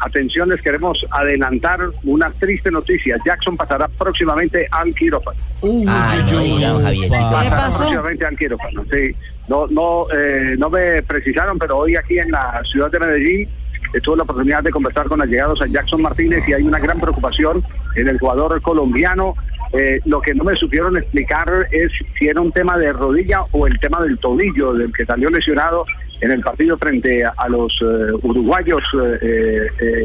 atención, les queremos adelantar una triste noticia. Jackson pasará próximamente al quirófano. Ay, no diga, don Javiercito. Pasará próximamente al quirófano, sí. No, no, eh, no me precisaron, pero hoy aquí en la ciudad de Medellín tuve la oportunidad de conversar con allegados a Jackson Martínez y hay una gran preocupación en el jugador colombiano. Eh, lo que no me supieron explicar es si era un tema de rodilla o el tema del tobillo del que salió lesionado en el partido frente a, a los eh, uruguayos eh, eh,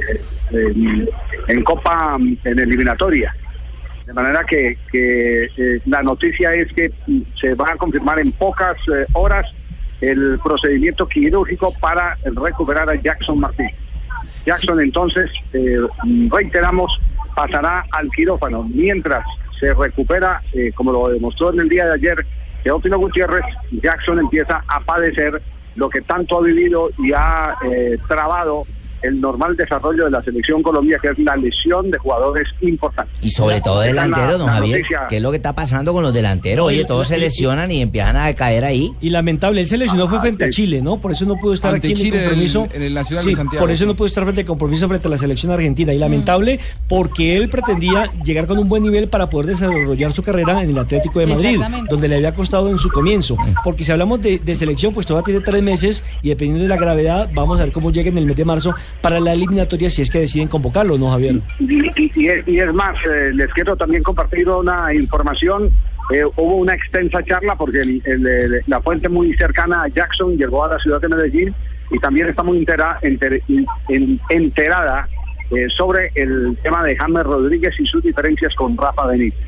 en, en Copa, en eliminatoria. De manera que, que, eh, la noticia es que se va a confirmar en pocas eh, horas el procedimiento quirúrgico para recuperar a Jackson Martínez. Jackson entonces, eh, reiteramos, pasará al quirófano. Mientras se recupera, eh, como lo demostró en el día de ayer, Teófilo Gutiérrez, Jackson empieza a padecer lo que tanto ha vivido y ha eh, trabado el normal desarrollo de la selección Colombia, que es la lesión de jugadores importantes. Y sobre todo la- delanteros, don la Javier. noticia. ¿Qué es lo que está pasando con los delanteros? Oye, todos se lesionan y empiezan a caer ahí. Y lamentable, él se lesionó fue frente a. Chile, ¿no? Por eso no pudo estar Ante aquí en Chile el compromiso. en- en el Nacional Sí, de Santiago, por eso no pudo estar frente al compromiso frente a la selección argentina. Y lamentable porque él pretendía llegar con un buen nivel para poder desarrollar su carrera en el Atlético de Madrid, donde le había costado en su comienzo. Porque si hablamos de, de selección, pues todavía tiene tres meses y dependiendo de la gravedad, vamos a ver cómo llega en el mes de marzo para la eliminatoria si es que deciden convocarlo, ¿no, Javier? Y, es, más, eh, les quiero también compartir una información. Eh, hubo una extensa charla porque la fuente muy cercana a Jackson llegó a la ciudad de Medellín y también está muy entera- enter- en- enterada eh, sobre el tema de James Rodríguez y sus diferencias con Rafa Benítez.